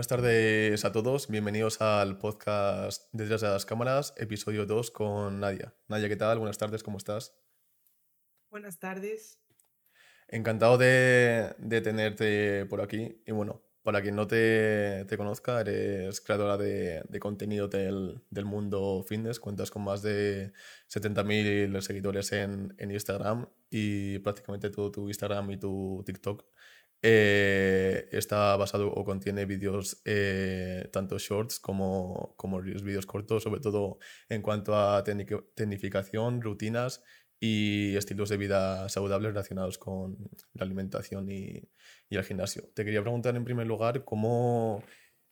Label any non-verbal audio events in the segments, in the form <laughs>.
Buenas tardes a todos, bienvenidos al podcast Detrás de las Cámaras, episodio 2 con Nadia. Nadia, ¿qué tal? Buenas tardes, ¿cómo estás? Buenas tardes. Encantado de, tenerte por aquí. Y bueno, para quien no te, conozca, eres creadora de, contenido del, mundo fitness, cuentas con más de 70.000 seguidores en, en Instagram y prácticamente todo tu Instagram y tu TikTok eh, está basado o contiene vídeos eh, tanto shorts como, como vídeos cortos, sobre todo en cuanto a tecnificación, rutinas y estilos de vida saludables relacionados con la alimentación y, y el gimnasio. Te quería preguntar en primer lugar cómo,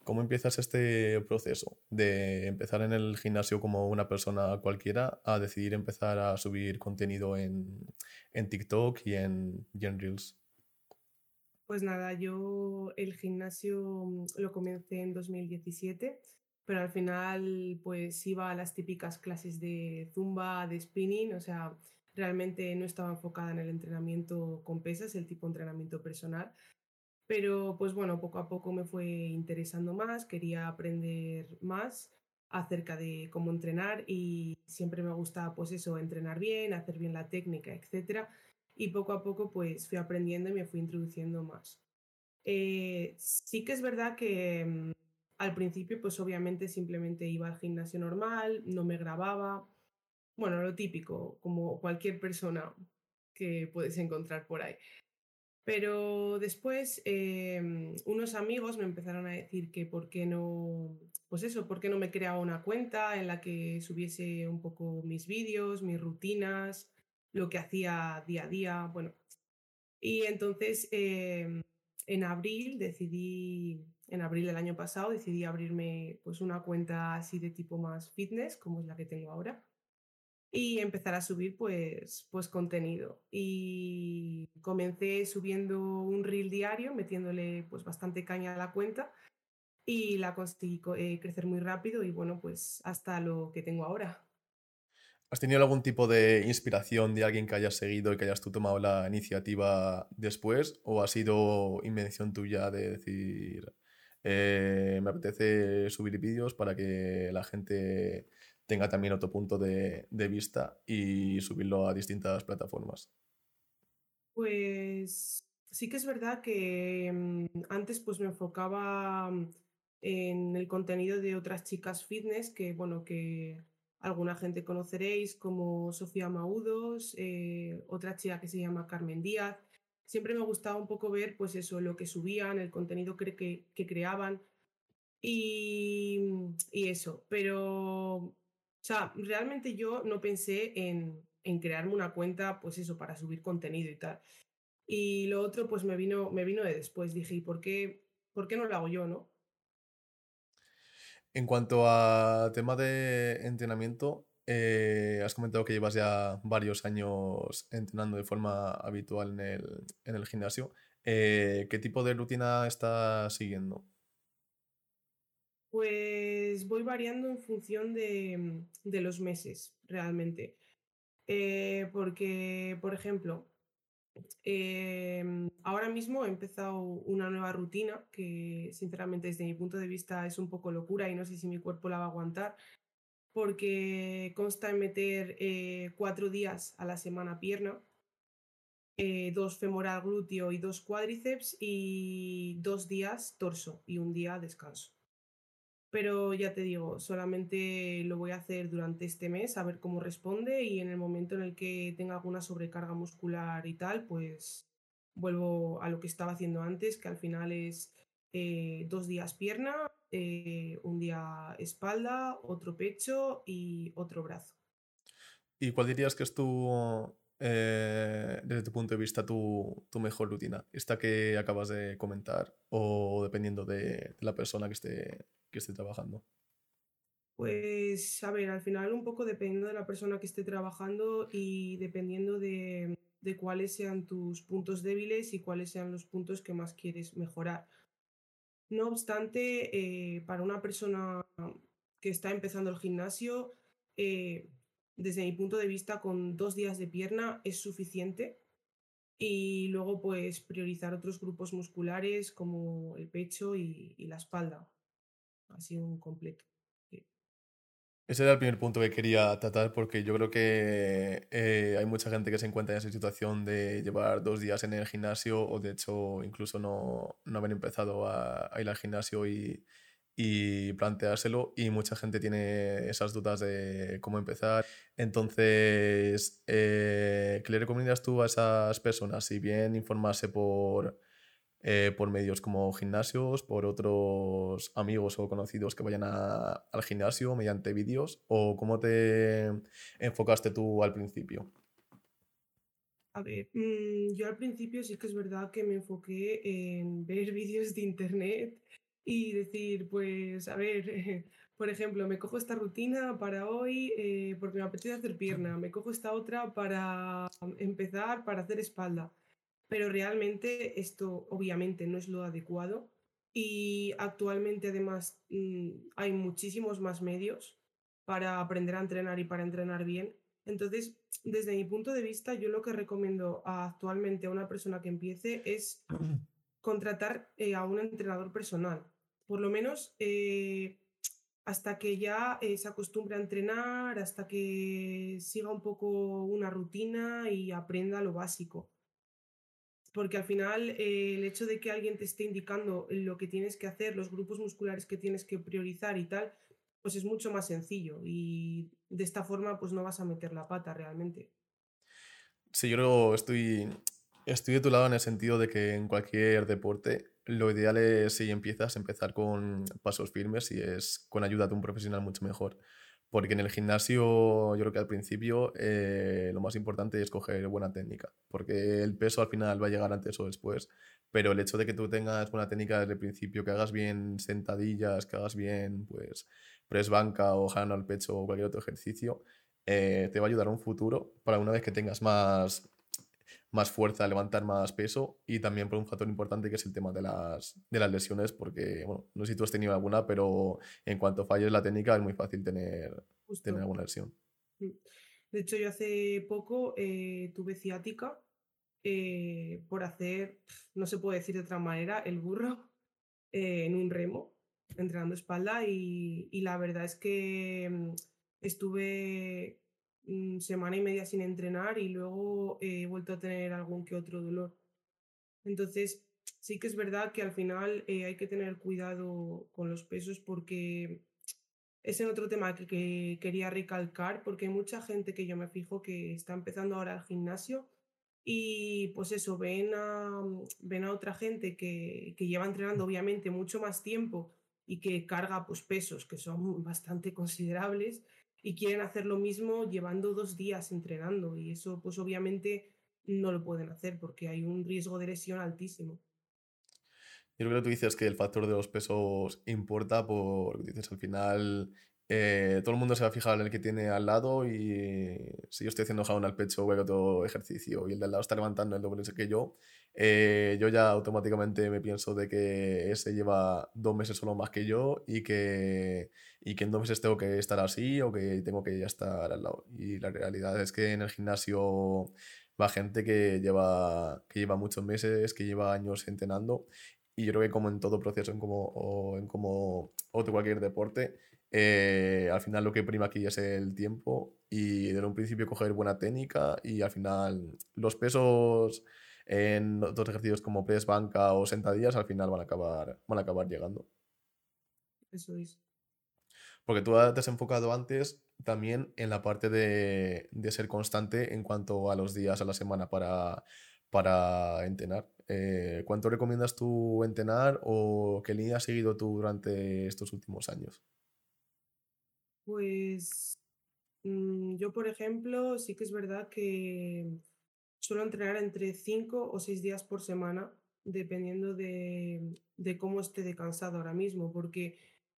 cómo empiezas este proceso de empezar en el gimnasio como una persona cualquiera a decidir empezar a subir contenido en, en TikTok y en, y en Reels. Pues nada, yo el gimnasio mm, lo comencé en 2017, pero al final pues iba a las típicas clases de zumba, de spinning, o sea, realmente no estaba enfocada en el entrenamiento con pesas, el tipo de entrenamiento personal. Pero pues bueno, poco a poco me fue interesando más, quería aprender más acerca de cómo entrenar y siempre me gusta pues eso, entrenar bien, hacer bien la técnica, etcétera y poco a poco pues fui aprendiendo y me fui introduciendo más. Eh, sí que es verdad que mm, al principio pues obviamente simplemente iba al gimnasio normal, no me grababa, bueno, lo típico, como cualquier persona que puedes encontrar por ahí. Pero después em, unos amigos me empezaron a decir que por qué no, pues eso, por qué no me creaba una cuenta en la que subiese un poco mis vídeos, mis rutinas, lo que hacía día a día, bueno. Y entonces em, en abril decidí, en abril del año pasado, decidí abrirme pues una cuenta así de tipo más fitness, como es la que tengo ahora, y empezar a subir pues, pues contenido. Y comencé subiendo un reel diario, metiéndole pues bastante caña a la cuenta y la conseguí eh, crecer muy rápido y bueno, pues hasta lo que tengo ahora. ¿Has tenido algún tipo de inspiración de alguien que hayas seguido y que hayas tú tomado la iniciativa después? ¿O ha sido invención tuya de decir, eh, me apetece subir vídeos para que la gente tenga también otro punto de, vista y subirlo a distintas plataformas? Pues sí que es verdad que mm, antes pues me enfocaba mm, en el contenido de otras chicas fitness que, bueno, que alguna gente conoceréis como Sofía Maudos, eh, otra chica que se llama Carmen Díaz. Siempre me gustaba un poco ver pues eso, lo que subían, el contenido que, que, creaban y, y, eso. Pero, o sea, realmente yo no pensé en, en crearme una cuenta pues eso, para subir contenido y tal. Y lo otro pues me vino, me vino de después. Dije, ¿y por qué, por qué no lo hago yo, no? En cuanto a tema de entrenamiento, eh, has comentado que llevas ya varios años entrenando de forma habitual en el, gimnasio. Eh, ¿Qué tipo de rutina estás siguiendo? Pues voy variando en función de, los meses, realmente. Eh, porque, por ejemplo, Em, ahora mismo he empezado una nueva rutina que sinceramente desde mi punto de vista es un poco locura y no sé si mi cuerpo la va a aguantar porque consta en meter eh, cuatro días a la semana pierna, eh, dos femoral glúteo y dos cuádriceps y dos días torso y un día descanso. Pero ya te digo, solamente lo voy a hacer durante este mes, a ver cómo responde y en el momento en el que tenga alguna sobrecarga muscular y tal, pues vuelvo a lo que estaba haciendo antes, que al final es eh, dos días pierna, eh, un día espalda, otro pecho y otro brazo. ¿Y cuál dirías que es tu, eh, desde tu punto de vista, tu, mejor rutina? ¿Esta que acabas de comentar o dependiendo de la persona que esté que esté trabajando? Pues, a ver, al final un poco dependiendo de la persona que esté trabajando y dependiendo de, cuáles sean tus puntos débiles y cuáles sean los puntos que más quieres mejorar. No obstante, eh, para una persona que está empezando el gimnasio, eh, desde mi punto de vista, con dos días de pierna es suficiente y luego pues priorizar otros grupos musculares como el pecho y la espalda. Así un completo. Ese era el primer punto que quería tratar porque yo creo que eh, hay mucha gente que se encuentra en esa situación de llevar dos días en el gimnasio o de hecho incluso no, no haber empezado a, ir al gimnasio y, y, planteárselo y mucha gente tiene esas dudas de cómo empezar. Entonces, eh, ¿qué le recomiendas tú a esas personas? Si bien informarse por eh, por medios como gimnasios, por otros amigos o conocidos que vayan al gimnasio mediante vídeos? ¿O cómo te enfocaste tú al principio? A ver, mm, yo al principio sí que es verdad que me enfoqué en ver vídeos de internet y decir, pues, a ver, <laughs> por ejemplo, me cojo esta rutina para hoy eh, porque me apetece hacer pierna, <laughs> me cojo esta otra para empezar, para hacer espalda pero realmente esto obviamente no es lo adecuado y actualmente además mm, hay muchísimos más medios para aprender a entrenar y para entrenar bien. Entonces, desde mi punto de vista, yo lo que recomiendo actualmente a una persona que empiece es <clears throat> contratar eh, a un entrenador personal. Por lo menos eh, hasta que ya eh, se acostumbre a entrenar, hasta que siga un poco una rutina y aprenda lo básico porque al final eh, el hecho de que alguien te esté indicando lo que tienes que hacer, los grupos musculares que tienes que priorizar y tal, pues es mucho más sencillo y de esta forma pues no vas a meter la pata realmente. Sí, yo creo estoy, estoy de tu lado en el sentido de que en cualquier deporte lo ideal es si empiezas, empezar con pasos firmes y es con ayuda de un profesional mucho mejor. Porque en el gimnasio, yo creo que al principio eh, lo más importante es coger buena técnica, porque el peso al final va a llegar antes o después, pero el hecho de que tú tengas buena técnica desde el principio, que hagas bien sentadillas, que hagas bien pues press banca o jano al pecho o cualquier otro ejercicio, eh, te va a ayudar un futuro para una vez que tengas más, más fuerza, levantar más peso y también por un factor importante que es el tema de las, de las lesiones, porque, bueno, no sé si tú has tenido alguna, pero en cuanto falles la técnica es muy fácil tener, tener alguna lesión. De hecho, yo hace poco eh, tuve ciática eh, por hacer, no se puede decir de otra manera, el burro <laughs> eh, en un remo, entrenando espalda y, y la verdad es que mm, estuve Mm, semana y media sin entrenar y luego he vuelto a tener algún que otro dolor. Entonces, sí que es verdad que al final eh, hay que tener cuidado con los pesos porque es en otro tema que, quería recalcar porque hay mucha gente que yo me fijo que está empezando ahora al gimnasio y pues eso, ven a, ven a otra gente que, que lleva entrenando obviamente mucho más tiempo y que carga pues pesos que son bastante considerables y quieren hacer lo mismo llevando dos días entrenando y eso pues obviamente no lo pueden hacer porque hay un riesgo de lesión altísimo. Yo creo que tú dices que el factor de los pesos importa porque dices al final eh, todo el mundo se va a fijar en el que tiene al lado y si yo estoy haciendo jabón al pecho o otro ejercicio y el de al lado está levantando el doble que yo, eh, yo ya automáticamente me pienso de que ese lleva dos meses solo más que yo y que, y que en dos meses tengo que estar así o que tengo que ya estar al lado. Y la realidad es que en el gimnasio va gente que lleva, que lleva muchos meses, que lleva años entrenando y yo creo que como en todo proceso, en como, o en como otro cualquier deporte, eh, al final lo que prima aquí es el tiempo y desde un principio coger buena técnica y al final los pesos en otros ejercicios como press banca o sentadillas al final van a acabar, van a acabar llegando. Eso es. Porque tú te has enfocado antes también en la parte de, de ser constante en cuanto a los días a la semana para, para entrenar. Eh, ¿Cuánto recomiendas tú entrenar o qué línea has seguido tú durante estos últimos años? Pues mm, yo, por ejemplo, sí que es verdad que suelo entrenar entre 5 o 6 días por semana, dependiendo de, de cómo esté de cansado ahora mismo, porque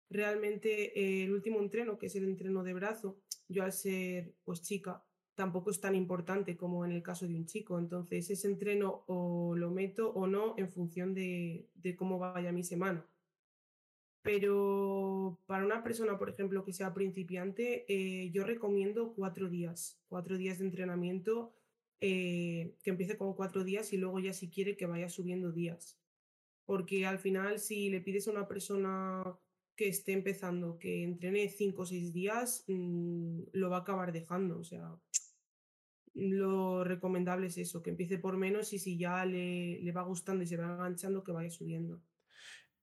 realmente el último entreno, que es el entreno de brazo, yo al ser pues chica, tampoco es tan importante como en el caso de un chico. Entonces, ese entreno o lo meto o no en función de, de cómo vaya mi semana. Pero para una persona, por ejemplo, que sea principiante, eh, yo recomiendo cuatro días, cuatro días de entrenamiento eh, que empiece con cuatro días y luego ya si quiere que vaya subiendo días. Porque al final si le pides a una persona que esté empezando que entrene cinco o seis días, mm, lo va a acabar dejando. O sea, lo recomendable es eso, que empiece por menos y si ya le, le va gustando y se va enganchando, que vaya subiendo.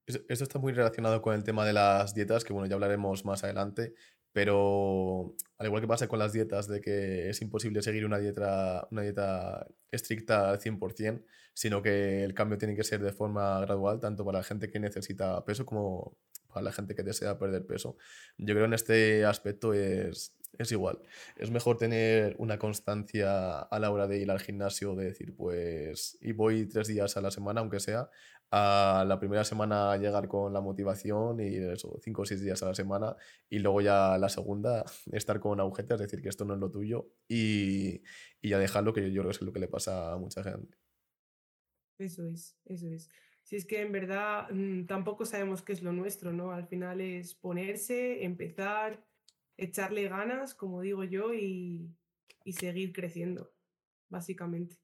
Esto está muy relacionado con el tema de las dietas, que bueno, ya hablaremos más adelante, pero al igual que pasa con las dietas, de que es imposible seguir una dieta, una dieta estricta al 100%, sino que el cambio tiene que ser de forma gradual, tanto para la gente que necesita peso como para la gente que desea perder peso. Yo creo en este aspecto es, es igual. Es mejor tener una constancia a la hora de ir al gimnasio, de decir, pues, y voy tres días a la semana, aunque sea, a la primera semana llegar con la motivación y eso, cinco o seis días a la semana, y luego ya la segunda estar con agujetas, decir que esto no es lo tuyo, y, y ya dejarlo, que yo creo que es lo que le pasa a mucha gente. Eso es, eso es. Si es que en verdad mm, tampoco sabemos qué es lo nuestro, ¿no? Al final es ponerse, empezar, echarle ganas, como digo yo, y, seguir creciendo, básicamente.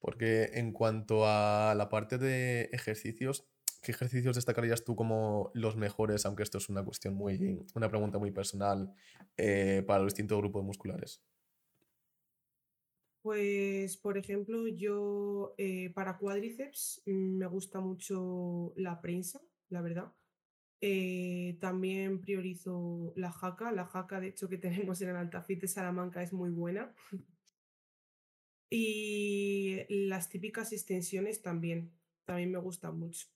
Porque en cuanto a la parte de ejercicios, ¿qué ejercicios destacarías tú como los mejores, aunque esto es una cuestión muy, una pregunta muy personal eh, para los distintos grupos musculares? Pues, por ejemplo, yo eh, para cuádriceps mm, me gusta mucho la prensa, la verdad. Eh, también priorizo la jaca. La jaca, de hecho, que <laughs> tenemos en el Altafit de Salamanca es muy buena. Y las típicas extensiones también, también me gustan mucho.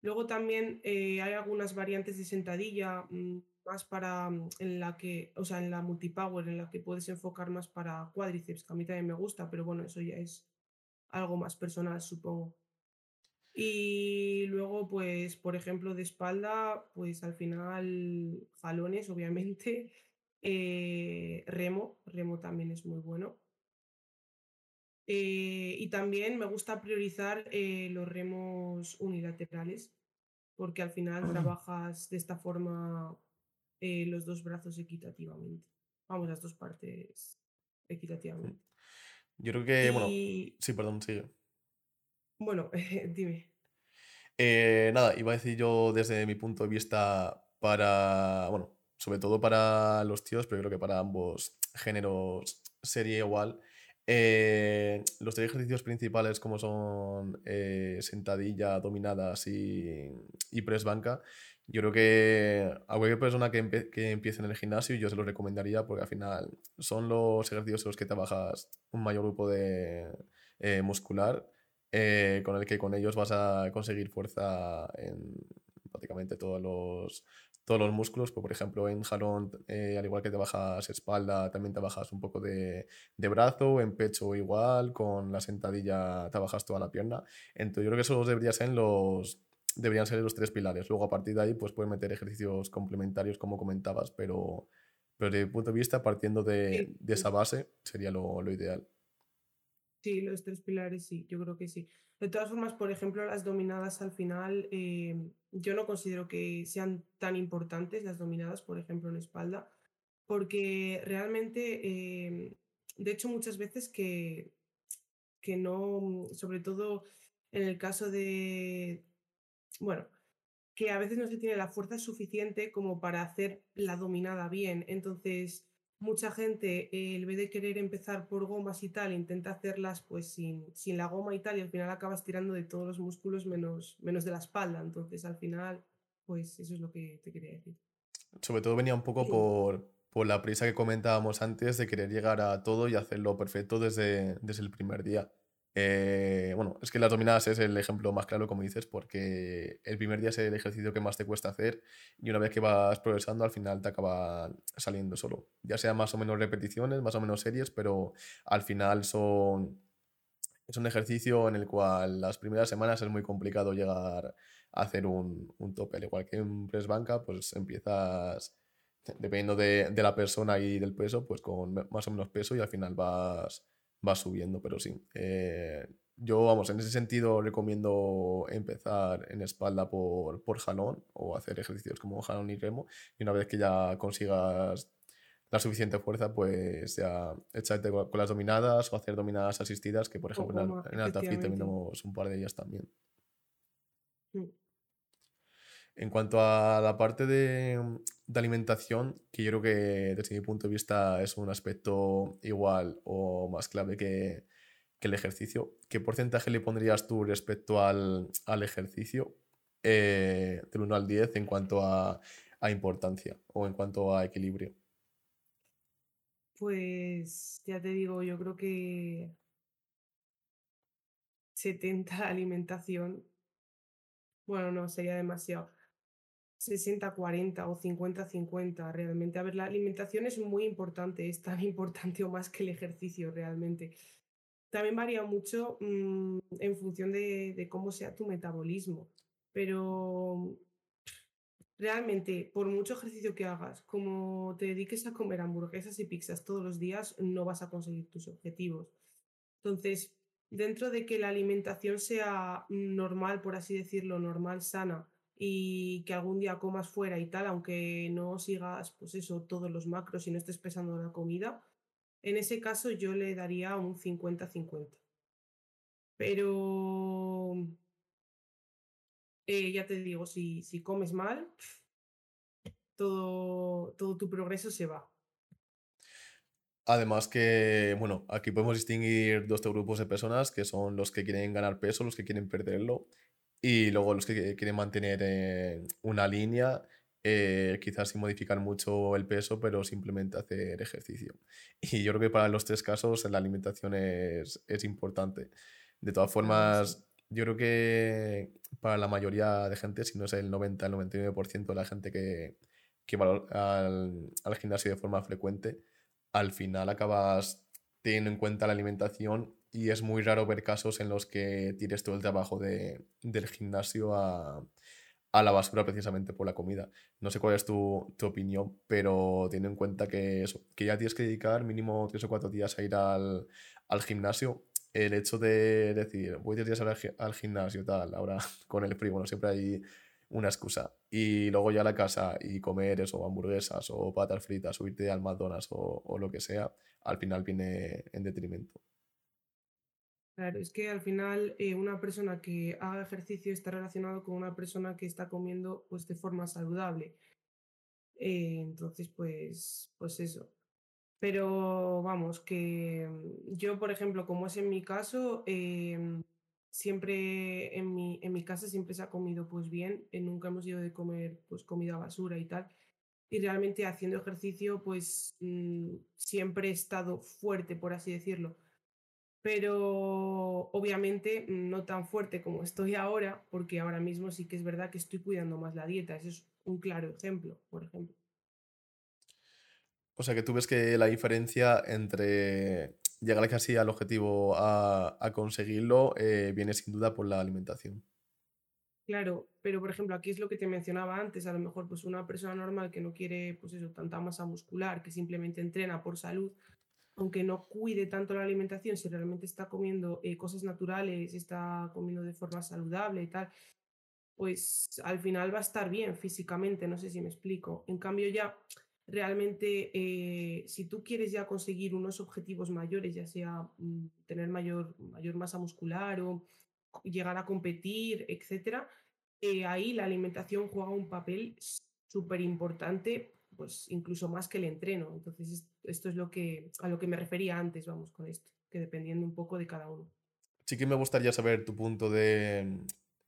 Luego también eh, hay algunas variantes de sentadilla mm, más para mm, en la que, o sea, en la multipower, en la que puedes enfocar más para cuádriceps, que a mí también me gusta, pero bueno, eso ya es algo más personal, supongo. Y luego, pues, por ejemplo, de espalda, pues al final, jalones, obviamente. <laughs> Eh, remo, remo también es muy bueno. Eh, y también me gusta priorizar eh, los remos unilaterales, porque al final trabajas de esta forma los dos brazos equitativamente. Vamos, las dos partes equitativamente. Yo creo que, bueno, sí, perdón, sigue. Bueno, <laughs> dime. Eh, nada, iba a decir yo desde mi punto de vista para, bueno, sobre todo para los tíos, pero creo que para ambos géneros sería igual. Eh, los tres ejercicios principales como son eh, sentadilla, dominadas y, y press banca, yo creo que a cualquier persona que, que, empiece en el gimnasio yo se los recomendaría porque al final son los ejercicios en los que trabajas un mayor grupo de muscular eh, con el que con ellos vas a conseguir fuerza en prácticamente todos los, todos los músculos. Pues, por ejemplo, en jalón, eh, al igual que te bajas espalda, también te bajas un poco de, de, brazo, en pecho igual, con la sentadilla te bajas toda la pierna. Entonces yo creo que esos deberían ser los, deberían ser los tres pilares. Luego a partir de ahí pues puedes meter ejercicios complementarios como comentabas, pero, pero desde mi punto de vista, partiendo de, de esa base, sería lo, lo ideal. Sí, los tres pilares sí, yo creo que sí. De todas formas, por ejemplo, las dominadas al final, eh, yo no considero que sean tan importantes las dominadas, por ejemplo, en espalda, porque realmente, eh, de hecho, muchas veces que, que no, sobre todo en el caso de, bueno, que a veces no se tiene la fuerza suficiente como para hacer la dominada bien. Entonces, mucha gente, eh, en vez de querer empezar por gomas y tal, intenta hacerlas pues sin, sin, la goma y tal, y al final acabas tirando de todos los músculos menos, menos de la espalda. Entonces, al final, pues eso es lo que te quería decir. Sobre todo venía un poco por, por la prisa que comentábamos antes de querer llegar a todo y hacerlo perfecto desde, desde el primer día. Eh, bueno, es que las dominadas es el ejemplo más claro, como dices, porque el primer día es el ejercicio que más te cuesta hacer y una vez que vas progresando, al final te acaba saliendo solo. Ya sea más o menos repeticiones, más o menos series, pero al final son. Es un ejercicio en el cual las primeras semanas es muy complicado llegar a hacer un, un tope. Al igual que en press banca, pues empiezas, dependiendo de, de la persona y del peso, pues con más o menos peso y al final vas va subiendo, pero sí. Eh, yo, vamos, en ese sentido recomiendo empezar en espalda por, por jalón o hacer ejercicios como jalón y remo. Y una vez que ya consigas la suficiente fuerza, pues ya echarte con, las dominadas o hacer dominadas asistidas, que por ejemplo en, en Alta Fit tenemos un par de ellas también. Mm. En cuanto a la parte de, de, alimentación, que yo creo que desde mi punto de vista es un aspecto igual o más clave que, el ejercicio, ¿qué porcentaje le pondrías tú respecto al, ejercicio eh, del 1 al 10 en cuanto a, importancia o en cuanto a equilibrio? Pues ya te digo, yo creo que 70 la alimentación. Bueno, no, sería demasiado. 60-40 o 50-50 realmente. A ver, la alimentación es muy importante, es tan <laughs> importante o más que el ejercicio realmente. También varía mucho mm, en función de, de, cómo sea tu metabolismo, pero realmente, por mucho ejercicio que hagas, como te dediques a comer hamburguesas y pizzas todos los días, no vas a conseguir tus objetivos. Entonces, dentro de que la alimentación sea normal, por así decirlo, normal, sana, y que algún día comas fuera y tal, aunque no sigas, pues eso, todos los macros y no estés pesando la comida, en ese caso yo le daría un 50-50. Pero eh, ya te digo, si, si comes mal, todo, todo tu progreso se va. Además que, bueno, aquí podemos distinguir dos grupos de personas, que son los que quieren ganar peso, los que quieren perderlo, y luego los que quieren mantener eh, una línea, eh, quizás sin modificar mucho el peso, pero simplemente hacer ejercicio. <laughs> Y yo creo que para los tres casos la alimentación es, es importante. De todas formas, yo creo que para la mayoría de gente, si no es el 90, el 99% de la gente que, que va al, al, gimnasio de forma frecuente, al final acabas teniendo en cuenta la alimentación y es muy raro ver casos en los que tires todo el trabajo de, del gimnasio a, a, la basura precisamente por la comida. No sé cuál es tu, tu opinión, pero teniendo en cuenta que, que ya tienes que dedicar mínimo tres o cuatro días a ir al, al gimnasio el hecho de decir, voy 10 días al, gimnasio, tal, ahora <laughs> con el frío, bueno, siempre hay una excusa. Y luego ya a la casa y comer hamburguesas o patas fritas, o irte al McDonald's o, o lo que sea, al final viene en detrimento. Claro, es que al final eh, una persona que haga ejercicio está relacionado con una persona que está comiendo pues, de forma saludable. Eh, entonces, pues, pues eso. Pero vamos, que mm, yo, por ejemplo, como es en mi caso, em, siempre en mi, en mi casa siempre se ha comido pues bien, eh, nunca hemos ido de comer pues comida basura y tal. Y realmente haciendo ejercicio pues mm, siempre he estado fuerte, por así decirlo. Pero obviamente no tan fuerte como estoy ahora, porque ahora mismo sí que es verdad que estoy cuidando más la dieta. Ese es un claro ejemplo, por ejemplo. O sea que tú ves que la diferencia entre llegar casi al objetivo a, conseguirlo eh, viene sin duda por la alimentación. Claro, pero por ejemplo, aquí es lo que te mencionaba antes, a lo mejor pues una persona normal que no quiere pues eso, tanta masa muscular, que simplemente entrena por salud, aunque no cuide tanto la alimentación, si realmente está comiendo eh, cosas naturales, está comiendo de forma saludable y tal, pues al final va a estar bien físicamente, no sé si me explico. En cambio ya realmente eh, si tú quieres ya conseguir unos objetivos mayores, ya sea mm, tener mayor, mayor masa muscular o llegar a competir, etc., eh, ahí la alimentación juega un papel súper importante, pues incluso más que el entreno. Entonces, esto es lo que, a lo que me refería antes, vamos, con esto, que dependiendo un poco de cada uno. Sí que me gustaría saber tu punto de,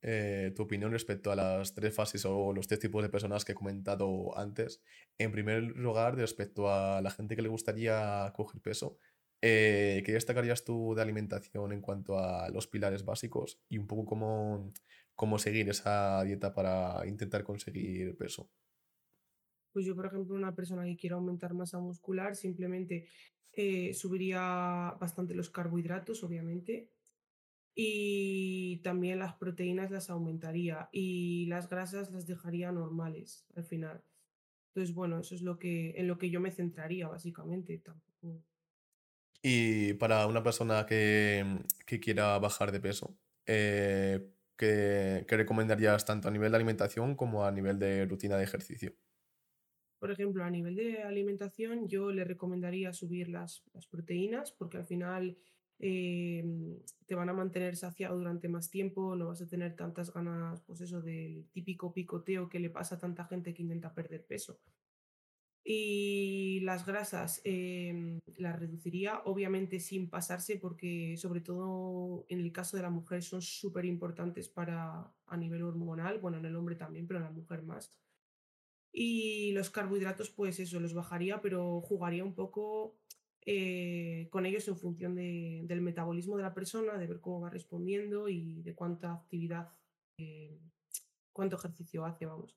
eh, tu opinión respecto a las tres fases o los tres tipos de personas que he comentado antes. En primer lugar, respecto a la gente que le gustaría coger peso, eh, ¿qué destacarías tú de alimentación en cuanto a los pilares básicos y un poco cómo, cómo seguir esa dieta para intentar conseguir peso? Pues yo, por ejemplo, una persona que quiera aumentar masa muscular, simplemente eh, subiría bastante los carbohidratos, obviamente, y también las proteínas las aumentaría y las grasas las dejaría normales al final. Entonces, bueno, eso es lo que, en lo que yo me centraría básicamente. Tampoco... Y para una persona que, que quiera bajar de peso, eh, ¿qué, ¿qué, recomendarías tanto a nivel de alimentación como a nivel de rutina de ejercicio? Por ejemplo, a nivel de alimentación, yo le recomendaría subir las, las proteínas porque al final em, te van a mantener saciado durante más tiempo, no vas a tener tantas ganas, pues eso, del típico picoteo que le pasa a tanta gente que intenta perder peso. Y las grasas em, las reduciría, obviamente sin pasarse, porque sobre todo en el caso de la mujer son súper importantes para a nivel hormonal, bueno, en el hombre también, pero en la mujer más. Y los carbohidratos, pues eso, los bajaría, pero jugaría un poco eh, con ellos en función de- del metabolismo de la persona, de ver cómo va respondiendo y de cuánta actividad, eh, cuánto ejercicio hace, vamos.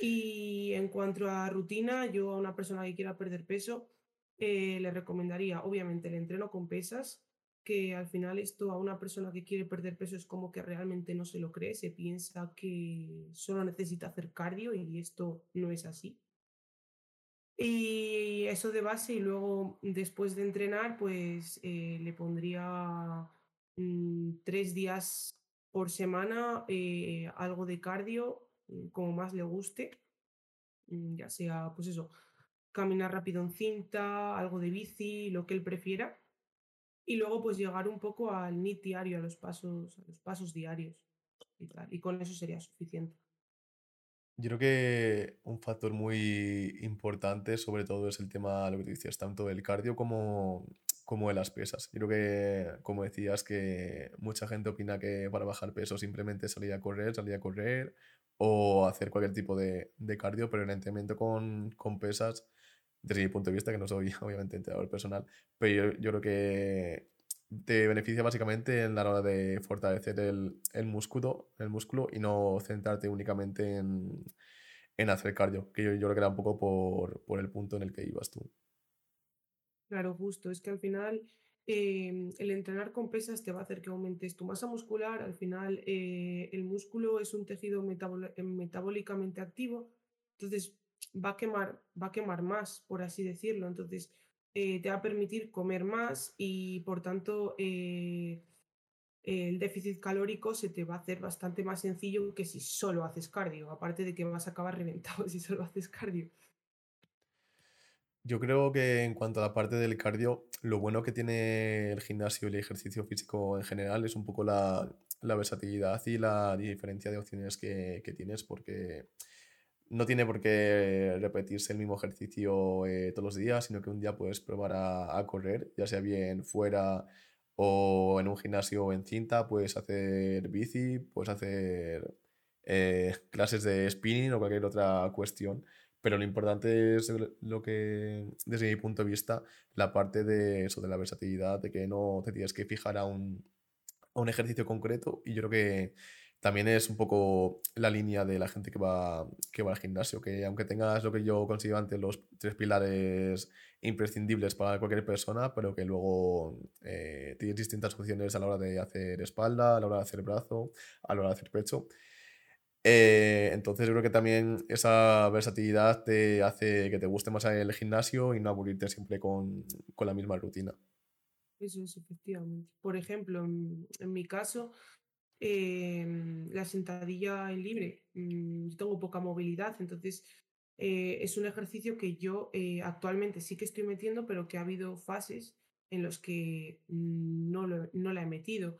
Y en cuanto a rutina, yo a una persona que quiera perder peso, eh, le recomendaría, obviamente, el entreno con pesas, que al final esto a una persona que quiere perder peso es como que realmente no se lo cree, se piensa que solo necesita hacer cardio y esto no es así. Y eso de base y luego después de entrenar, pues eh, le pondría mm, tres días por semana eh, algo de cardio, mm, como más le guste mm, ya sea, pues eso, caminar rápido en cinta, algo de bici, lo que él prefiera. Y luego pues llegar un poco al NIT diario, a los pasos, a los pasos diarios y tal. Y con eso sería suficiente. Yo creo que un factor muy importante, sobre todo, es el tema, lo que tú dices, tanto el cardio como, como de las pesas. Yo creo que, como decías, que mucha gente opina que para bajar peso simplemente salir a correr, salir a correr o hacer cualquier tipo de, de cardio, pero entrenamiento con, con pesas, desde mi punto de vista, que no soy <laughs> obviamente entrenador personal, pero yo, yo creo que te beneficia básicamente en la hora de fortalecer el, el músculo, el músculo y no centrarte únicamente en, en hacer cardio, que yo, yo creo que era un poco por, por el punto en el que ibas tú. Claro, justo. Es que al final em, el entrenar con pesas te va a hacer que aumentes tu masa muscular. Al final eh, el músculo es un tejido metabólicamente activo, entonces va a quemar, va a quemar más, por así decirlo. Entonces eh, te va a permitir comer más y por tanto eh, el déficit calórico se te va a hacer bastante más sencillo que si solo haces cardio. Aparte de que vas a acabar reventado <laughs> si solo haces cardio. Yo creo que en cuanto a la parte del cardio, lo bueno que tiene el gimnasio y el ejercicio físico en general es un poco la, la versatilidad y la diferencia de opciones que, que tienes, porque no tiene por qué repetirse el mismo ejercicio eh, todos los días, sino que un día puedes probar a, correr, ya sea bien fuera o en un gimnasio o en cinta, puedes hacer bici, puedes hacer eh, <laughs> clases de spinning o cualquier otra cuestión. Pero lo importante es lo que, desde mi punto de vista, la parte de eso, de la versatilidad, de que no te tienes que fijar a un, a un ejercicio concreto. Y yo creo que también es un poco la línea de la gente que va, que va al gimnasio, que aunque tengas lo que yo considero antes los tres pilares imprescindibles para cualquier persona, pero que luego eh, tienes distintas opciones a la hora de hacer espalda, a la hora de hacer brazo, a la hora de hacer pecho. Eh, entonces yo creo que también esa versatilidad te hace que te guste más el gimnasio y no aburrirte siempre con, con la misma rutina. Eso es efectivamente. Por ejemplo, en mi caso, em, la sentadilla en libre, mm, yo tengo poca movilidad, entonces eh, es un ejercicio que yo eh, actualmente sí que estoy metiendo, pero que ha habido fases en los que no, lo- no la he metido.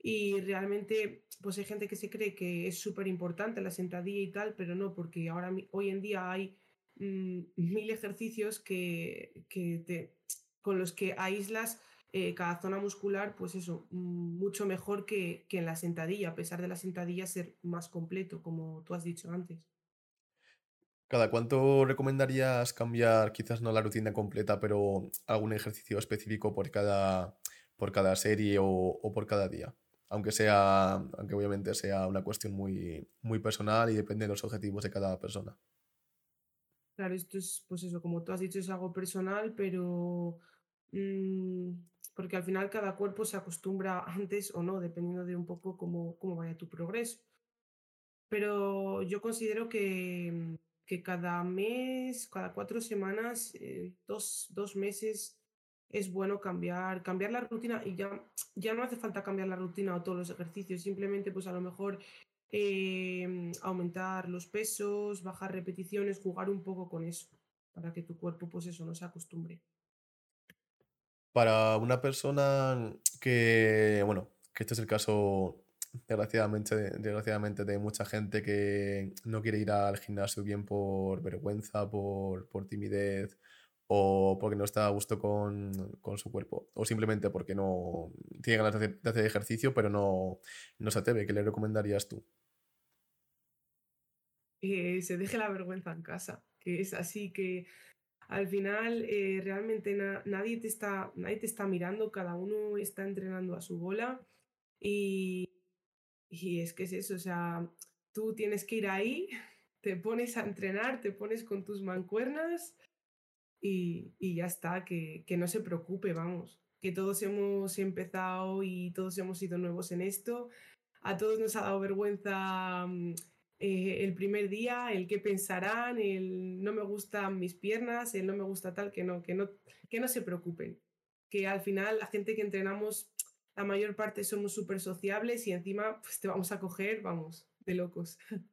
Y realmente, pues hay gente que se cree que es súper importante la sentadilla y tal, pero no, porque ahora hoy en día hay mm, <laughs> mil ejercicios que, que te, con los que aíslas eh, cada zona muscular, pues eso, mm, mucho mejor que, que en la sentadilla, a pesar de la sentadilla ser más completo, como tú has dicho antes. ¿Cada cuánto recomendarías cambiar, quizás no la rutina completa, pero algún ejercicio específico por cada, por cada serie o, o por cada día? Aunque sea, aunque obviamente sea una cuestión muy, muy personal y depende de los objetivos de cada persona. Claro, esto es, pues eso, como tú has dicho, es algo personal, pero mm, porque al final cada cuerpo se acostumbra antes o no, dependiendo de un poco cómo, cómo vaya tu progreso. Pero yo considero que, que cada mes, cada cuatro semanas, eh, dos, dos meses, es bueno cambiar, cambiar la rutina y ya, ya no hace falta cambiar la rutina o todos los ejercicios, simplemente pues a lo mejor em, aumentar los pesos, bajar repeticiones, jugar un poco con eso, para que tu cuerpo pues eso no se acostumbre. Para una persona que, bueno, que este es el caso desgraciadamente, desgraciadamente de mucha gente que no quiere ir al gimnasio bien por vergüenza, por, por timidez o porque no está a gusto con, con, su cuerpo o simplemente porque no tiene ganas de hacer, de ejercicio pero no, no, se atreve. ¿Qué le recomendarías tú? Eh, se deje la vergüenza en casa, que es así que al final eh, realmente nadie, te está, nadie te está mirando, cada uno está entrenando a su bola y, y es que es eso, o sea, tú tienes que ir ahí, <laughs> te pones a entrenar, te pones con tus mancuernas y, y ya está, que, que, no se preocupe, vamos, que todos hemos empezado y todos hemos sido nuevos en esto, a todos nos ha dado vergüenza mm, eh, el primer día, el qué pensarán, el no me gustan mis piernas, el no me gusta tal, que no, que no, que no se preocupen. Que al final la gente que entrenamos, la mayor parte somos súper sociables y encima pues te vamos a coger, vamos, de locos. <laughs>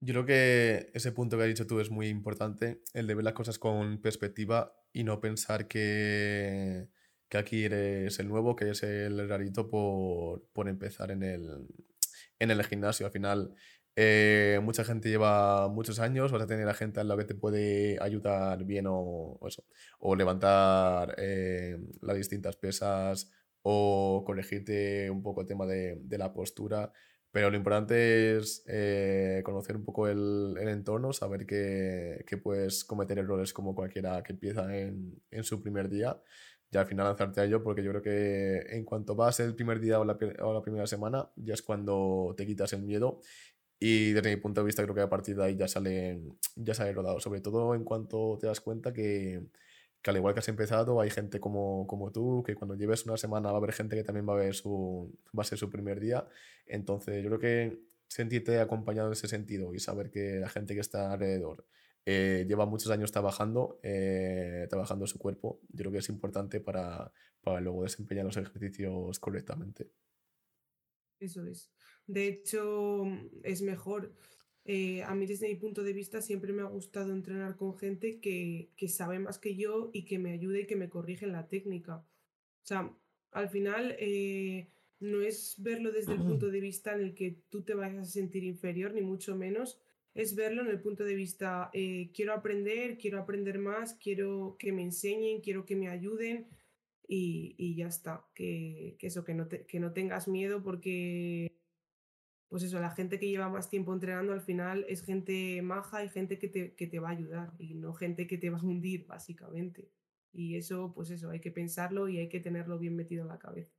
Yo creo que ese punto que has dicho tú es muy importante, el de ver las cosas con perspectiva y no pensar que, que aquí eres el nuevo, que es el rarito por, por empezar en el, en el gimnasio. Al final, eh, mucha gente lleva muchos años, vas a tener a gente a la que te puede ayudar bien o, eso, o levantar eh, las distintas pesas o corregirte un poco el tema de, la postura. Pero lo importante es eh, conocer un poco el, entorno, saber que, puedes cometer errores como cualquiera que empieza en, su primer día y al final lanzarte a ello, porque yo creo que en cuanto vas el primer día o la primera semana, ya es cuando te quitas el miedo y desde mi punto de vista creo que a partir de ahí ya sale, ya sale rodado, sobre todo en cuanto te das cuenta que, que al igual que has empezado, hay gente como, como tú, que cuando lleves una semana va a haber gente que también va a, ver su, va a ser su primer día. Entonces yo creo que sentirte acompañado en ese sentido y saber que la gente que está alrededor eh, lleva muchos años trabajando, eh, trabajando su cuerpo, yo creo que es importante para, para luego desempeñar los ejercicios correctamente. Eso es. De hecho, es mejor. Eh, a mí desde mi punto de vista siempre me ha gustado entrenar con gente que, que sabe más que yo y que me ayude y que me corrige en la técnica. O sea, al final eh, no es verlo desde el punto de vista en el que tú te vayas a sentir inferior, ni mucho menos. Es verlo en el punto de vista, eh, quiero aprender, quiero aprender más, quiero que me enseñen, quiero que me ayuden y, y ya está. Que, que eso, que no, que no tengas miedo porque pues eso, la gente que lleva más tiempo entrenando al final es gente maja y gente que te, que te va a ayudar y no gente que te va a hundir, básicamente. Y eso, pues eso, hay que pensarlo y hay que tenerlo bien metido en la cabeza.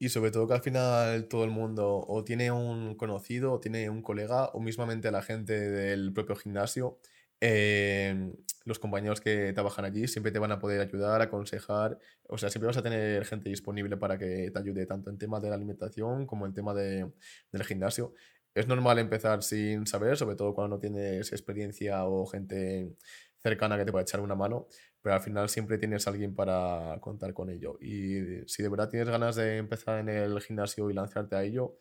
Y sobre todo que al final todo el mundo o tiene un conocido, o tiene un colega, o mismamente la gente del propio gimnasio eh, los compañeros que trabajan allí siempre te van a poder ayudar, aconsejar, o sea, siempre vas a tener gente disponible para que te ayude tanto en temas de la alimentación como en tema de, del gimnasio. Es normal empezar sin saber, sobre todo cuando no tienes experiencia o gente cercana que te pueda echar una mano, pero al final siempre tienes alguien para contar con ello. Y si de verdad tienes ganas de empezar en el gimnasio y lanzarte a ello,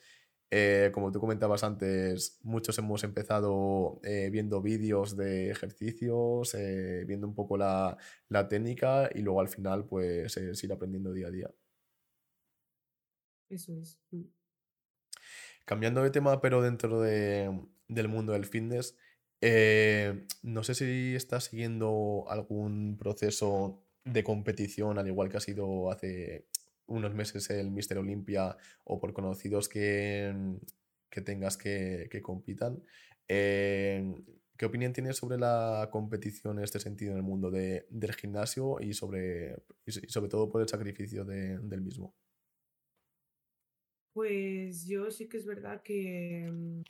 eh, como tú comentabas antes, muchos hemos empezado eh, viendo vídeos de ejercicios, eh, viendo un poco la, la, técnica y luego al final pues ir aprendiendo día a día. Eso es. Mm. Cambiando de tema, pero dentro de, del mundo del fitness, no sé si estás siguiendo algún proceso de competición, al igual que ha sido hace unos meses el Mister Olympia o por conocidos que, que tengas que, que compitan. Eh, ¿Qué opinión tienes sobre la competición en este sentido en el mundo de, del gimnasio y sobre, y sobre todo por el sacrificio de, del mismo? Pues yo sí que es verdad que mm,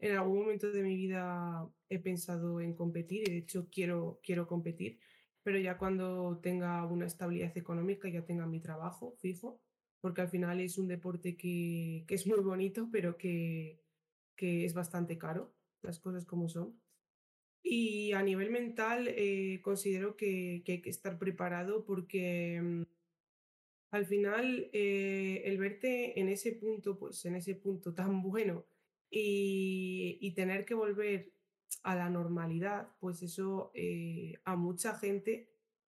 en algún momento de mi vida he pensado en competir y de hecho quiero, quiero competir pero ya cuando tenga una estabilidad económica, ya tenga mi trabajo fijo, porque al final es un deporte que, que es muy bonito, pero que, que, es bastante caro, las cosas como son. Y a nivel mental eh, considero que, que, hay que estar preparado porque mm, al final eh, el verte en ese punto, pues en ese punto tan <laughs> bueno y, y tener que volver a la normalidad, pues eso eh, a mucha gente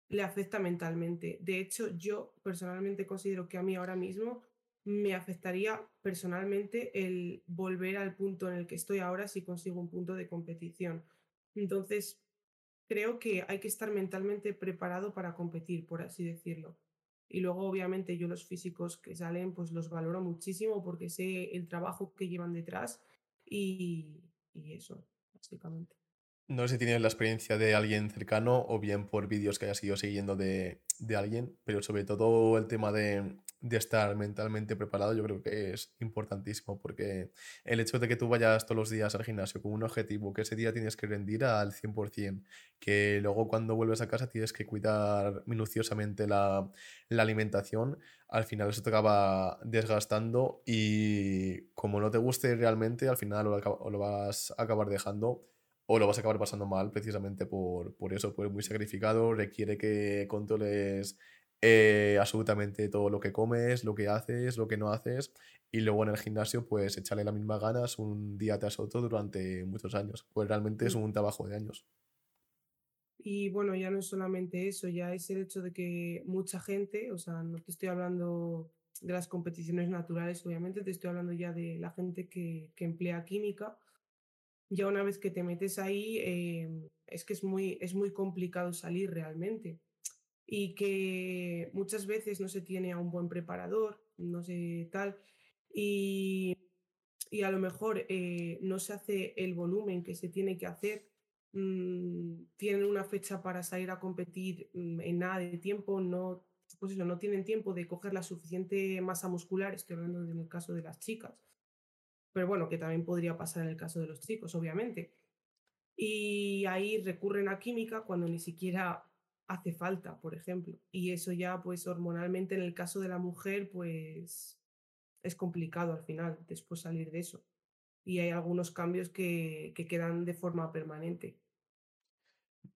le afecta mentalmente. De hecho, yo personalmente considero que a mí ahora mismo me afectaría personalmente el volver al punto en el que estoy ahora si consigo un punto de competición. Entonces, creo que hay que estar mentalmente preparado para competir, por así decirlo. Y luego, obviamente, yo los físicos que salen, pues los valoro muchísimo porque sé el trabajo que llevan detrás y, y eso, básicamente. No sé si tienes la experiencia de alguien cercano o bien por vídeos que hayas ido siguiendo de, de alguien, pero sobre todo el tema de, de, estar mentalmente preparado yo creo que es importantísimo porque el hecho de que tú vayas todos los días al gimnasio con un objetivo, que ese día tienes que rendir al 100%, que luego cuando vuelves a casa tienes que cuidar minuciosamente la, la alimentación, al final eso te acaba desgastando y como no te guste realmente, al final lo, lo vas a acabar dejando o lo vas a acabar pasando mal precisamente por, por eso, pues muy sacrificado, requiere que controles eh, absolutamente todo lo que comes, lo que haces, lo que no haces, y luego en el gimnasio pues echarle las mismas ganas un día tras otro durante muchos años, pues realmente es un trabajo de años. Y bueno, ya no es solamente eso, ya es el hecho de que mucha gente, o sea, no te estoy hablando de las competiciones naturales, obviamente, te estoy hablando ya de la gente que, que emplea química, ya una vez que te metes ahí, eh, es que es muy, es muy complicado salir realmente. Y que muchas veces no se tiene a un buen preparador, no sé tal, y, y a lo mejor eh, no se hace el volumen que se tiene que hacer. Mm, tienen una fecha para salir a competir mm, en nada de tiempo, no, pues eso, no tienen tiempo de coger la suficiente masa muscular, estoy hablando en el caso de las chicas, pero bueno, que también podría pasar en el caso de los chicos, obviamente. Y ahí recurren a química cuando ni siquiera hace falta, por ejemplo. Y eso ya, pues hormonalmente, en el caso de la mujer, pues es complicado al final después salir de eso. Y hay algunos cambios que, que quedan de forma permanente.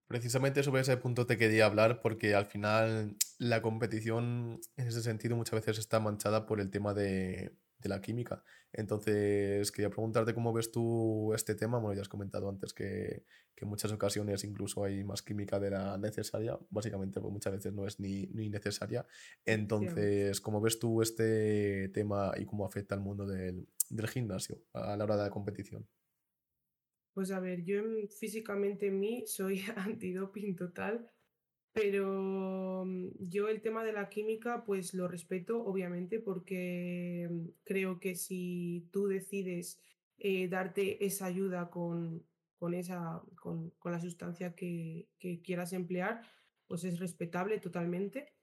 Precisamente sobre ese punto te quería hablar porque al final la competición en ese sentido muchas veces está manchada por el tema de, de la química. Entonces, quería preguntarte cómo ves tú este tema. Bueno, ya has comentado antes que, que en muchas ocasiones incluso hay más química de la necesaria. Básicamente, pues muchas veces no es ni, ni necesaria. Entonces, ¿cómo ves tú este tema y cómo afecta al mundo del, del gimnasio a la hora de la competición? Pues a ver, yo físicamente en mí soy <laughs> antidoping total pero mm, yo el tema de la química, pues lo respeto, obviamente, porque mm, creo que si tú decides eh, darte esa ayuda con, con, esa, con, con la sustancia que, que, quieras emplear, pues es respetable totalmente.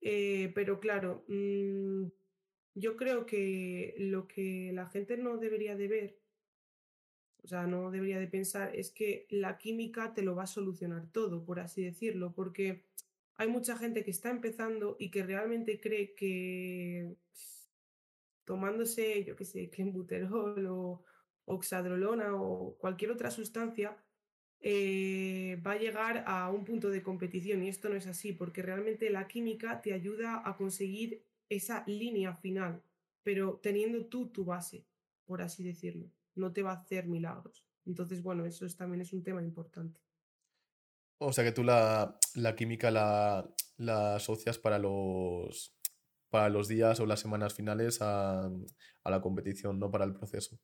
Eh, pero claro, mmm, yo creo que lo que la gente no debería de ver o sea, no debería de pensar, es que la química te lo va a solucionar todo, por así decirlo, porque hay mucha gente que está empezando y que realmente cree que tomándose, yo qué sé, clenbuterol o oxadrolona o cualquier otra sustancia, eh, va a llegar a un punto de competición y esto no es así, porque realmente la química te ayuda a conseguir esa línea final, pero teniendo tú tu base, por así decirlo no te va a hacer milagros. Entonces, bueno, eso es, también es un tema importante. O sea que tú la, la química la, la, asocias para los, para los días o las semanas finales a, a la competición, no para el proceso.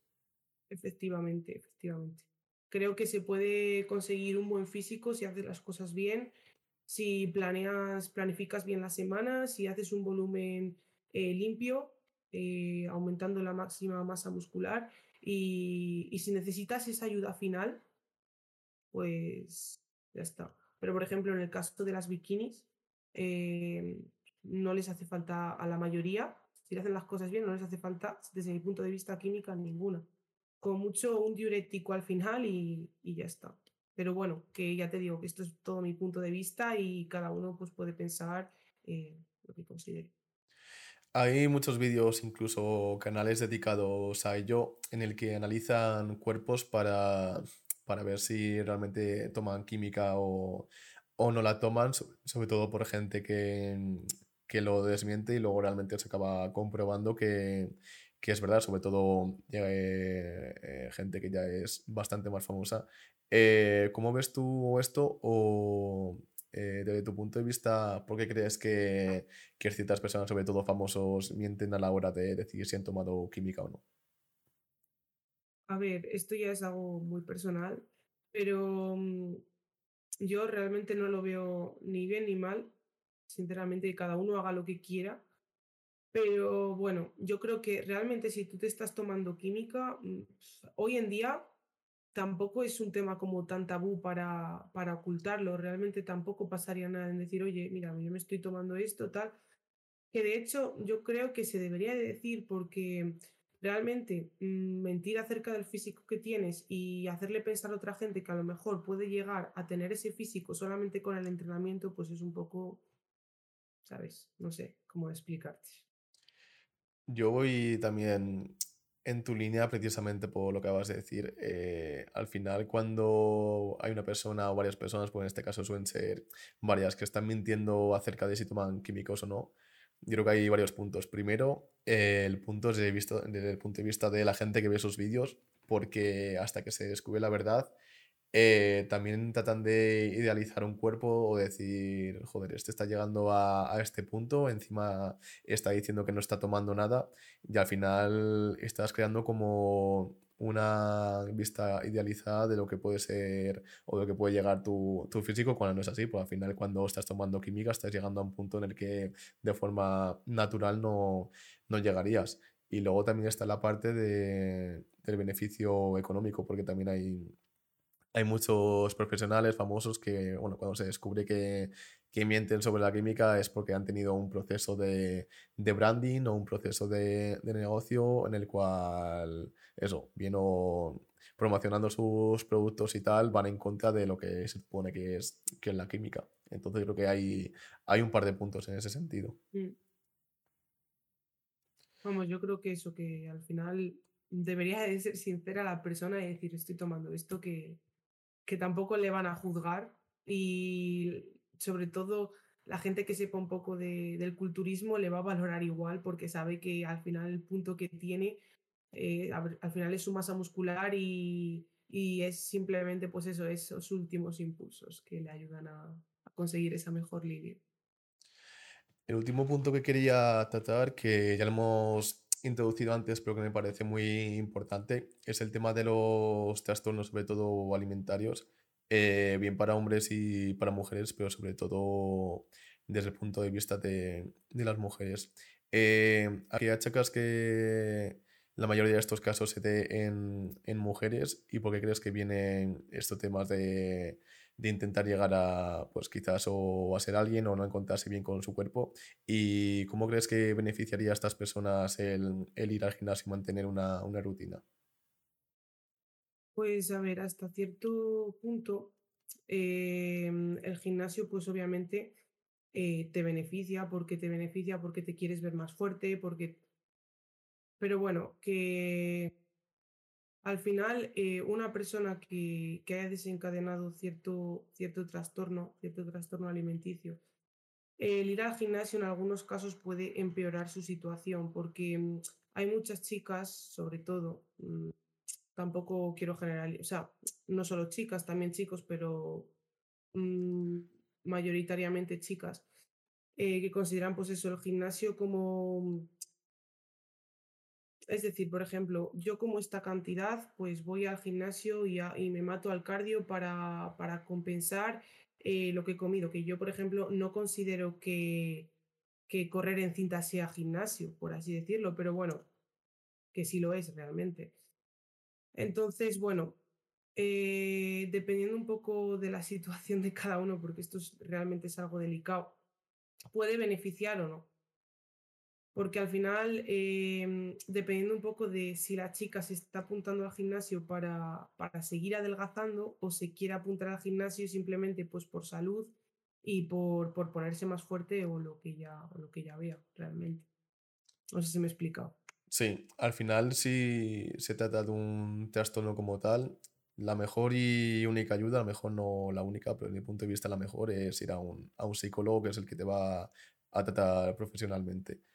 Efectivamente, efectivamente. Creo que se puede conseguir un buen físico si haces las cosas bien, si planeas, planificas bien las semanas, si haces un volumen eh, limpio, eh, aumentando la máxima masa muscular y, si necesitas esa ayuda final, pues ya está. Pero por ejemplo, en el caso de las bikinis, eh, no les hace falta a la mayoría, si hacen las cosas bien, no les hace falta, desde mi punto de vista química, ninguna. Con mucho un diurético al final y, y ya está. Pero bueno, que ya te digo que esto es todo mi punto de vista y cada uno pues, puede pensar eh, lo que considere. Hay muchos vídeos, incluso canales dedicados a ello, en el que analizan cuerpos para, para ver si realmente toman química o, o no la toman, sobre todo por gente que, que lo desmiente y luego realmente se acaba comprobando que, que es verdad, sobre todo eh, eh, gente que ya es bastante más famosa. Eh, ¿Cómo ves tú esto? O desde tu punto de vista, ¿por qué crees que, que ciertas personas, sobre todo famosos, mienten a la hora de decidir si han tomado química o no? A ver, esto ya es algo muy personal, pero mm, yo realmente no lo veo ni bien ni mal. Sinceramente, cada uno haga lo que quiera. Pero bueno, yo creo que realmente si tú te estás tomando química, mm, hoy en día tampoco es un tema como tan tabú para, para ocultarlo. Realmente tampoco pasaría nada en decir, oye, mira, yo me estoy tomando esto, tal. Que de hecho yo creo que se debería de decir porque realmente mm, mentir acerca del físico que tienes y hacerle pensar a otra gente que a lo mejor puede llegar a tener ese físico solamente con el entrenamiento, pues es un poco, ¿sabes? No sé cómo explicarte. Yo voy también en tu línea precisamente por lo que acabas de decir. Eh, al final, cuando hay una persona o varias personas, pues en este caso suelen ser varias, que están mintiendo acerca de si toman químicos o no, yo creo que hay varios puntos. Primero, el punto desde, desde el punto de vista de la gente que ve sus vídeos, porque hasta que se descubre la verdad, eh, también tratan de idealizar un cuerpo o decir, joder, este está llegando a, a, este punto, encima está diciendo que no está tomando nada y al final estás creando como una vista idealizada de lo que puede ser o de lo que puede llegar tu, tu físico cuando no es así, pues al final cuando estás tomando química estás llegando a un punto en el que de forma natural no, no llegarías. Y luego también está la parte de, del beneficio económico, porque también hay, hay muchos profesionales famosos que, bueno, cuando se descubre que, que mienten sobre la química es porque han tenido un proceso de, de branding o un proceso de, de, negocio en el cual, eso, vino promocionando sus productos y tal, van en contra de lo que se supone que es, que es la química. Entonces creo que hay, hay un par de puntos en ese sentido. Mm. Vamos, yo creo que eso, que al final debería de ser sincera la persona y decir, estoy tomando esto que, que tampoco le van a juzgar y sobre todo la gente que sepa un poco de, del culturismo le va a valorar igual porque sabe que al final el punto que tiene eh, al final es su masa muscular y, y, es simplemente pues eso, esos últimos impulsos que le ayudan a, conseguir esa mejor línea. El último punto que quería tratar, que ya lo hemos introducido antes, pero que me parece muy importante, es el tema de los trastornos, sobre todo alimentarios, eh, bien para hombres y para mujeres, pero sobre todo desde el punto de vista de, de las mujeres. Eh, ¿A qué achacas que la mayoría de estos casos se dé en, en mujeres y por qué crees que vienen estos temas de de intentar llegar a, pues quizás o a ser alguien o no encontrarse bien con su cuerpo. ¿Y cómo crees que beneficiaría a estas personas el, el ir al gimnasio y mantener una, una, rutina? Pues a ver, hasta cierto punto eh, el gimnasio pues obviamente eh, te beneficia porque te beneficia porque te quieres ver más fuerte, porque... Pero bueno, que al final, eh, una persona que, que, haya desencadenado cierto, cierto trastorno, cierto trastorno alimenticio, el ir al gimnasio en algunos casos puede empeorar su situación porque mm, hay muchas chicas, sobre todo, mm, tampoco quiero generalizar, o sea, no solo chicas, también chicos, pero mmm, mayoritariamente chicas, eh, que consideran pues eso, el gimnasio como es decir, por ejemplo, yo como esta cantidad, pues voy al gimnasio y, me mato al cardio para, compensar eh, lo que he comido, que yo, por ejemplo, no considero que, que correr en cinta sea gimnasio, por así decirlo, pero bueno, que sí lo es realmente. Entonces, bueno, eh, dependiendo un poco de la <laughs> situación de cada uno, porque esto es, realmente es algo delicado, puede beneficiar o no porque al final, eh, dependiendo un poco de si la chica se está apuntando al gimnasio para, para seguir adelgazando o se quiere apuntar al gimnasio simplemente pues por salud y por, por ponerse más fuerte o lo que ya, o lo que ya vea realmente. No sé si me he explicado. Sí, al final si se trata de un trastorno como tal, la mejor y única ayuda, a lo mejor no la única, pero desde mi punto de vista la mejor es ir a un, a un psicólogo que es el que te va a tratar profesionalmente.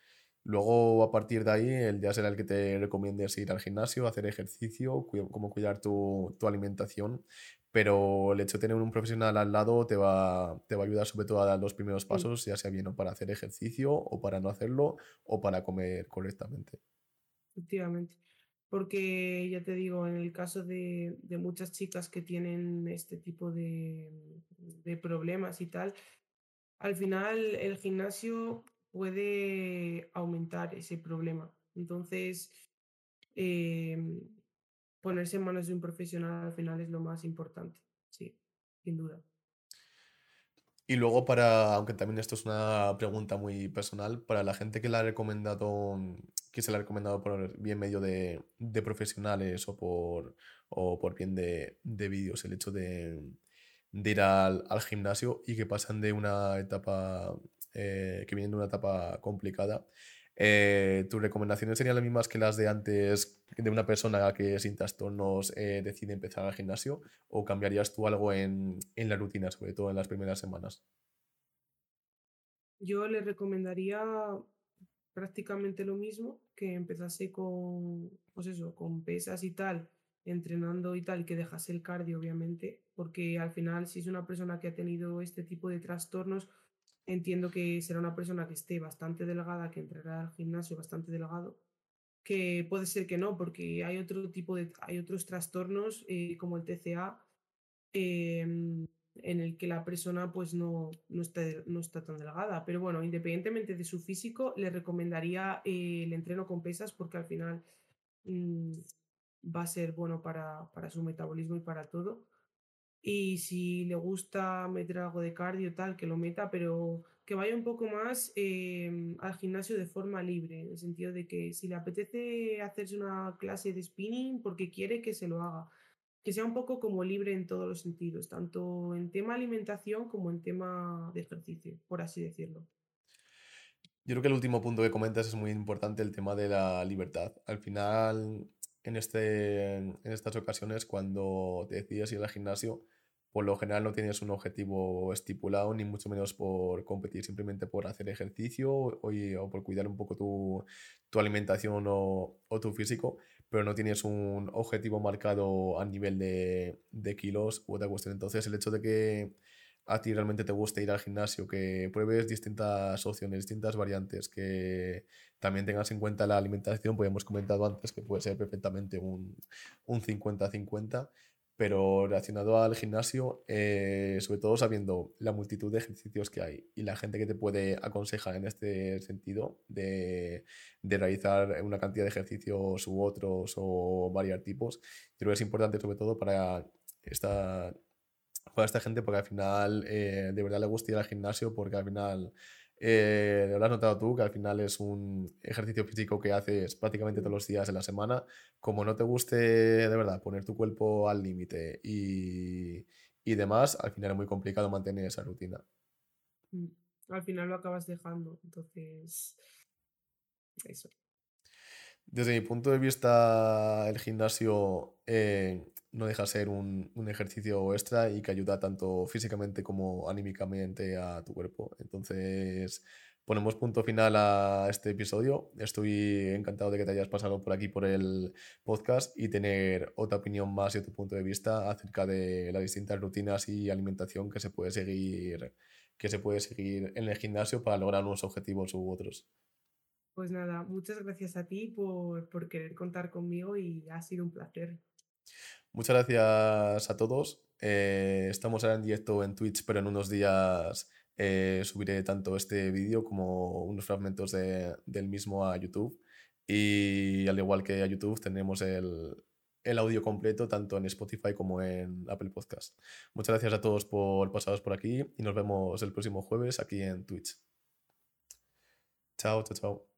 Luego, a partir de ahí, él ya será el que te recomiendes ir al gimnasio, hacer ejercicio, cómo cuidar tu, tu, alimentación. Pero el hecho de tener un profesional al lado te va, te va a ayudar sobre todo a dar los primeros pasos, ya sea bien o para hacer ejercicio, o para no hacerlo, o para comer correctamente. Efectivamente. Porque ya te digo, en el caso de, de muchas chicas que tienen este tipo de, de problemas y tal, al final el gimnasio puede aumentar ese problema. Entonces, em, ponerse en manos de un profesional al final es lo más importante, sí, sin duda. Y luego para, aunque también esto es una pregunta muy personal, para la gente que la ha recomendado, que se la ha recomendado por bien medio de, profesionales o por, o por bien de, de vídeos, el hecho de, ir al, gimnasio y que pasan de una etapa eh, que vienen de una etapa complicada. Eh, ¿Tus recomendaciones serían las mismas que las de antes de una persona que sin trastornos eh, decide empezar al gimnasio? ¿O cambiarías tú algo en, en, la rutina, sobre todo en las primeras semanas? Yo le recomendaría prácticamente lo mismo, que empezase con, pues eso, con pesas y tal, entrenando y tal, que dejase el cardio, obviamente, porque al final si es una persona que ha tenido este tipo de trastornos, entiendo que será una persona que esté bastante delgada, que entrará al gimnasio bastante delgado, que puede ser que no, porque hay otro tipo de, hay otros trastornos eh, como el TCA, eh, en el que la persona pues no, no, está, no está tan delgada. Pero bueno, independientemente de su físico, le recomendaría eh, el entreno con pesas porque al final mmm, va a ser bueno para, para su metabolismo y para todo y si le gusta meter algo de cardio tal, que lo meta, pero que vaya un poco más eh, al gimnasio de forma libre, en el sentido de que si le apetece hacerse una clase de spinning porque quiere que se lo haga, que sea un poco como libre en todos los sentidos, tanto en tema alimentación como en tema de ejercicio, por así decirlo. Yo creo que el último punto que comentas es muy importante, el tema de la libertad. Al final, en, este, en estas ocasiones, cuando te decides ir al gimnasio, por lo general no tienes un objetivo estipulado, ni mucho menos por competir, simplemente por hacer ejercicio o, por cuidar un poco tu, alimentación o, tu físico, pero no tienes un objetivo marcado a nivel de, de kilos u otra cuestión. Entonces, el hecho de que a ti realmente te guste ir al gimnasio, que pruebes distintas opciones, distintas variantes, que también tengas en cuenta la alimentación, pues hemos comentado antes que puede ser perfectamente un 50-50 pero relacionado al gimnasio, eh, sobre todo sabiendo la multitud de ejercicios que hay y la gente que te puede aconsejar en este sentido de, de realizar una cantidad de ejercicios u otros o varios tipos, creo que es importante sobre todo para esta, para esta gente porque al final eh, de verdad le gusta ir al gimnasio porque al final eh, lo has notado tú, que al final es un ejercicio físico que haces prácticamente todos los días de la semana. Como no te guste de verdad poner tu cuerpo al límite y, y, demás, al final es muy complicado mantener esa rutina. Mm, al final lo acabas dejando, entonces... Eso. Desde mi punto de vista, el gimnasio eh, no deja ser un, un, ejercicio extra y que ayuda tanto físicamente como anímicamente a tu cuerpo. Entonces, ponemos punto final a este episodio. Estoy encantado de que te hayas pasado por aquí por el podcast y tener otra opinión más y otro punto de vista acerca de las distintas rutinas y alimentación que se puede seguir que se puede seguir en el gimnasio para lograr unos objetivos u otros. Pues nada, muchas gracias a ti por, por querer contar conmigo y ha sido un placer. Muchas gracias a todos. Eh, estamos ahora en directo en Twitch, pero en unos días eh, subiré tanto este vídeo como unos fragmentos de, del mismo a YouTube. Y al igual que a YouTube, tendremos el, el audio completo tanto en Spotify como en Apple Podcast. Muchas gracias a todos por pasaros por aquí y nos vemos el próximo jueves aquí en Twitch. Chao, chao, chao.